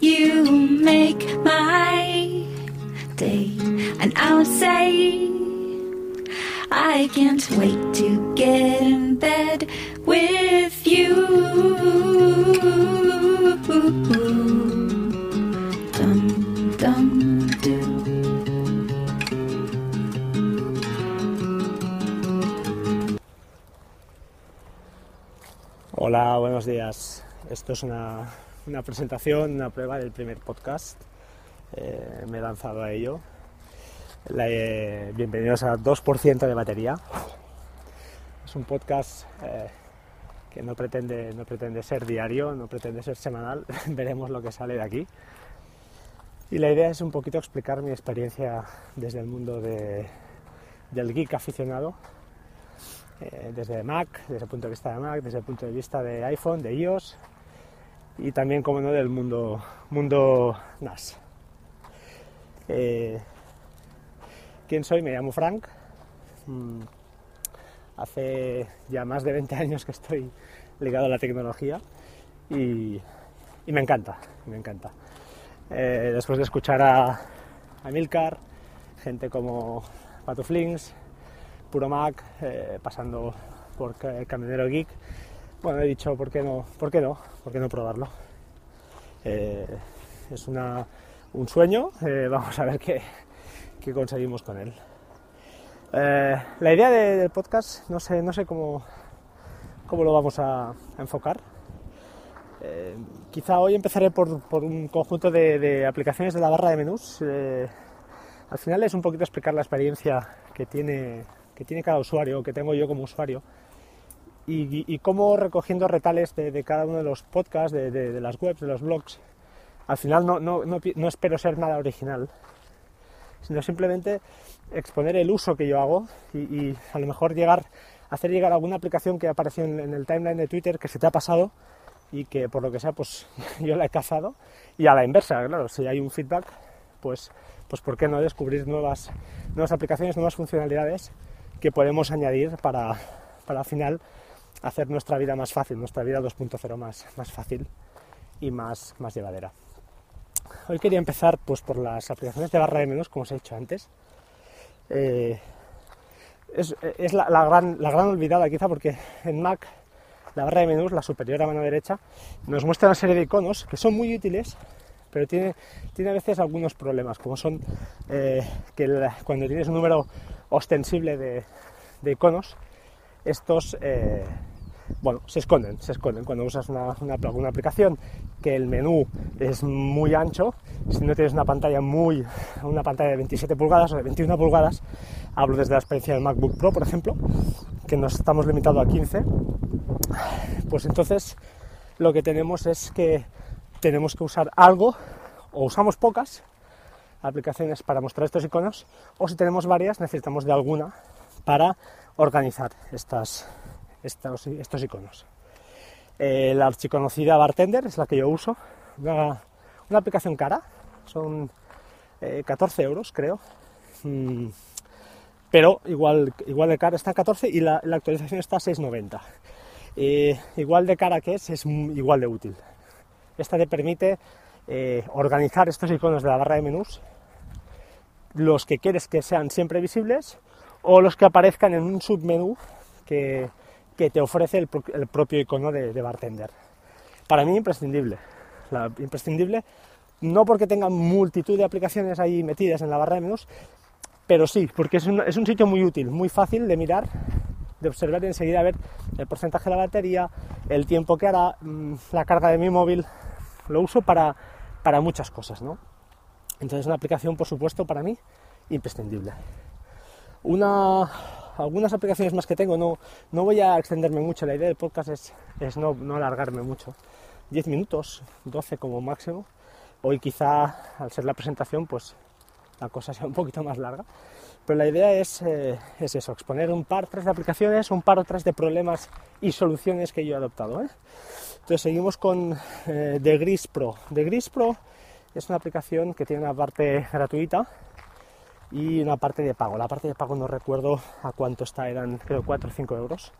you make my day, and I'll say I can't wait to get in bed with you. Dum dum doo. Hola, buenos días. Esto es una, una presentación, una prueba del primer podcast. Eh, me he lanzado a ello. La- eh, bienvenidos a 2% de batería. Es un podcast eh, que no pretende, no pretende ser diario, no pretende ser semanal. Veremos lo que sale de aquí. Y la idea es un poquito explicar mi experiencia desde el mundo de- del geek aficionado desde Mac, desde el punto de vista de Mac, desde el punto de vista de iPhone, de iOS y también, como no, del mundo, mundo NAS. Eh, ¿Quién soy? Me llamo Frank. Mm, hace ya más de 20 años que estoy ligado a la tecnología y, me encanta, me encanta. Eh, después de escuchar a, a Milcar, gente como Pato Flings, Puro Mac, eh, pasando por Ca- Camionero Geek. Bueno, he dicho, ¿por qué no? ¿Por qué no? ¿Por qué no probarlo? Eh, es una, un sueño, eh, vamos a ver qué, qué conseguimos con él. Eh, la idea de- del podcast, no sé, no sé cómo, cómo lo vamos a, enfocar. Quizá hoy empezaré por, por un conjunto de, de aplicaciones de la barra de menús. Al final es un poquito explicar la experiencia que tiene, que tiene cada usuario, que tengo yo como usuario, y, y- cómo recogiendo retales de, cada uno de los podcasts, de, las webs, de los blogs, al final no, no- no no espero ser nada original, sino simplemente exponer el uso que yo hago y, y a lo mejor llegar, hacer llegar alguna aplicación que apareció en, en el timeline de Twitter que se te ha pasado y que por lo que sea pues yo la he cazado y a la inversa, claro, si hay un feedback pues, pues ¿por qué no descubrir nuevas, nuevas aplicaciones, nuevas funcionalidades que podemos añadir para, para al final hacer nuestra vida más fácil, nuestra vida 2.0 más, más fácil y más, más llevadera. Hoy quería empezar pues, por las aplicaciones de barra de menús, como os he dicho antes. Eh, es es la, gran, la gran olvidada quizá porque en Mac la barra de menús, la superior a mano derecha, nos muestra una serie de iconos que son muy útiles, pero tiene, tiene a veces algunos problemas, como son eh, que cuando tienes un número ostensible de, de iconos, estos eh, bueno, se esconden, se esconden. Cuando usas una, aplicación que el menú es muy ancho, si no tienes una pantalla muy, una pantalla de 27 pulgadas o de 21 pulgadas, hablo desde la experiencia del MacBook Pro, por ejemplo, que nos estamos limitados a 15, pues entonces lo que tenemos es que tenemos que usar algo, o usamos pocas aplicaciones para mostrar estos iconos, o si tenemos varias necesitamos de alguna para organizar estas, estos, iconos. Eh, la archiconocida Bartender es la que yo uso, una, una aplicación cara, son eh, 14 euros creo, Mm, pero igual, igual de cara está en 14 y la, la actualización está a 6,90. Eh, igual de cara que es, es igual de útil. Esta te permite eh, organizar estos iconos de la barra de menús, los que quieres que sean siempre visibles o los que aparezcan en un submenú que, que te ofrece el, pro- el propio icono de, de bartender. Para mí imprescindible. Imprescindible no porque tenga multitud de aplicaciones ahí metidas en la barra de menús, pero sí, porque es un, es un sitio muy útil, muy fácil de mirar, de observar y enseguida ver el porcentaje de la batería, el tiempo que hará, mm, la carga de mi móvil. Lo uso para, para muchas cosas, ¿no? Entonces, una aplicación, por supuesto, para mí, imprescindible. Una, algunas aplicaciones más que tengo, no, no voy a extenderme mucho, la idea del podcast es, es no, no alargarme mucho. 10 minutos, 12 como máximo, Hoy quizá, al ser la presentación, pues la cosa sea un poquito más larga. Pero la idea es, eh, es eso, exponer un par, tres de aplicaciones, un par o tres de problemas y soluciones que yo he adoptado. ¿eh? Entonces seguimos con eh, The Gris Pro. The Gris Pro es una aplicación que tiene una parte gratuita y una parte de pago. La parte de pago no recuerdo a cuánto está, eran creo 4 o 5 euros.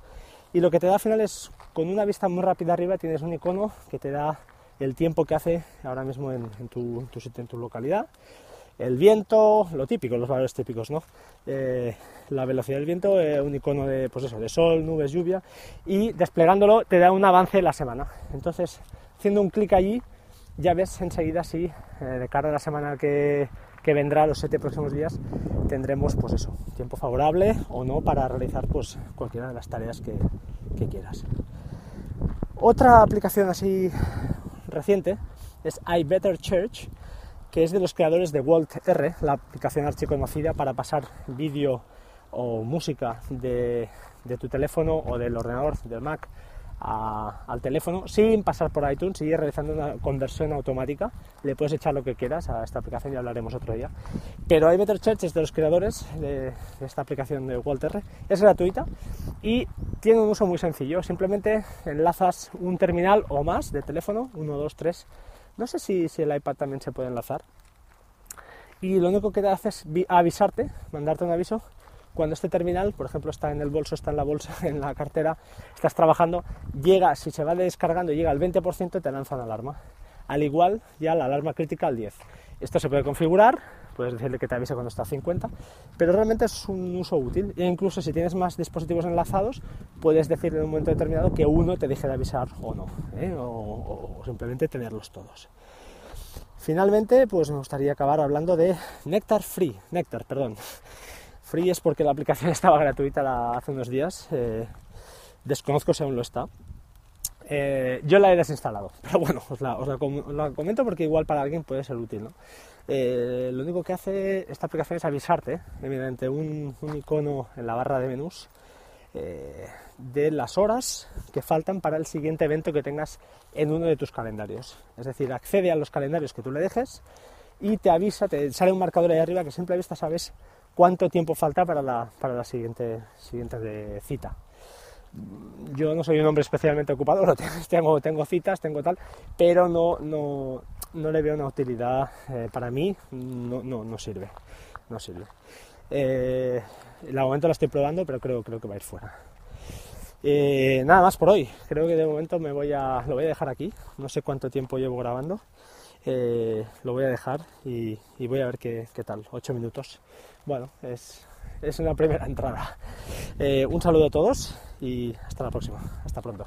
Y lo que te da al final es, con una vista muy rápida arriba, tienes un icono que te da el tiempo que hace ahora mismo en, tu, sitio, en tu localidad, el viento, lo típico, los valores típicos, ¿no? Eh, la velocidad del viento, eh, un icono de, pues eso, de sol, nubes, lluvia, y desplegándolo te da un avance en la semana. Entonces, haciendo un clic allí, ya ves enseguida si eh, de cara a la semana que, que, vendrá, los siete próximos días, tendremos, pues eso, tiempo favorable o no para realizar pues cualquiera de las tareas que, que quieras. Otra aplicación así reciente es iBetter Church, que es de los creadores de Walt R, la aplicación archiconocida para pasar vídeo o música de, tu teléfono o del ordenador, del Mac, al teléfono sin pasar por iTunes y realizando una conversión automática. Le puedes echar lo que quieras a esta aplicación, ya hablaremos otro día. Pero iBetter Church es de los creadores de, esta aplicación de Walt R. Es gratuita y tiene un uso muy sencillo. Simplemente enlazas un terminal o más de teléfono, 1, 2, 3 no sé si, el iPad también se puede enlazar. Y lo único que te hace es avisarte, mandarte un aviso cuando este terminal, por ejemplo, está en el bolso, está en la bolsa, en la cartera, estás trabajando, llega, si se va descargando, llega al 20%, te lanza una alarma. Al igual, ya la alarma crítica al 10. Esto se puede configurar, puedes decirle que te avise cuando está a 50, pero realmente es un uso útil. E incluso si tienes más dispositivos enlazados, puedes decirle en un momento determinado que uno te deje de avisar o no, ¿eh? o, simplemente tenerlos todos. Finalmente, pues me gustaría acabar hablando de Nectar Free. Nectar, perdón. Free es porque la aplicación estaba gratuita hace unos días. Eh, desconozco si aún lo está. Eh, yo la he desinstalado, pero bueno, os la, comento porque igual para alguien puede ser útil. Eh, lo único que hace esta aplicación es avisarte mediante un, icono en la barra de menús de las horas que faltan para el siguiente evento que tengas en uno de tus calendarios. Es decir, accede a los calendarios que tú le dejes y te avisa, te sale un marcador ahí arriba que siempre a vista sabes cuánto tiempo falta para la, para la siguiente, siguiente cita yo no soy un hombre especialmente ocupado, tengo, tengo citas, tengo tal, pero no, no, no le veo una utilidad eh, para mí, no, no, no, sirve, no sirve. Eh, momento la estoy probando, pero creo, creo que va a ir fuera. Eh, nada más por hoy, creo que de momento me voy a, lo voy a dejar aquí, no sé cuánto tiempo llevo grabando, eh, lo voy a dejar y, voy a ver qué, qué tal, 8 minutos. Bueno, es, es una primera entrada. Eh, un saludo a todos y hasta la próxima. Hasta pronto.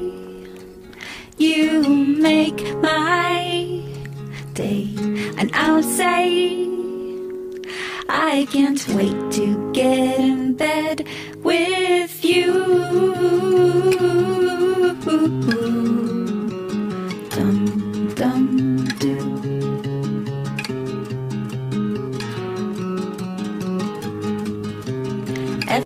you make my day, and I'll say, I can't wait to get in bed with you.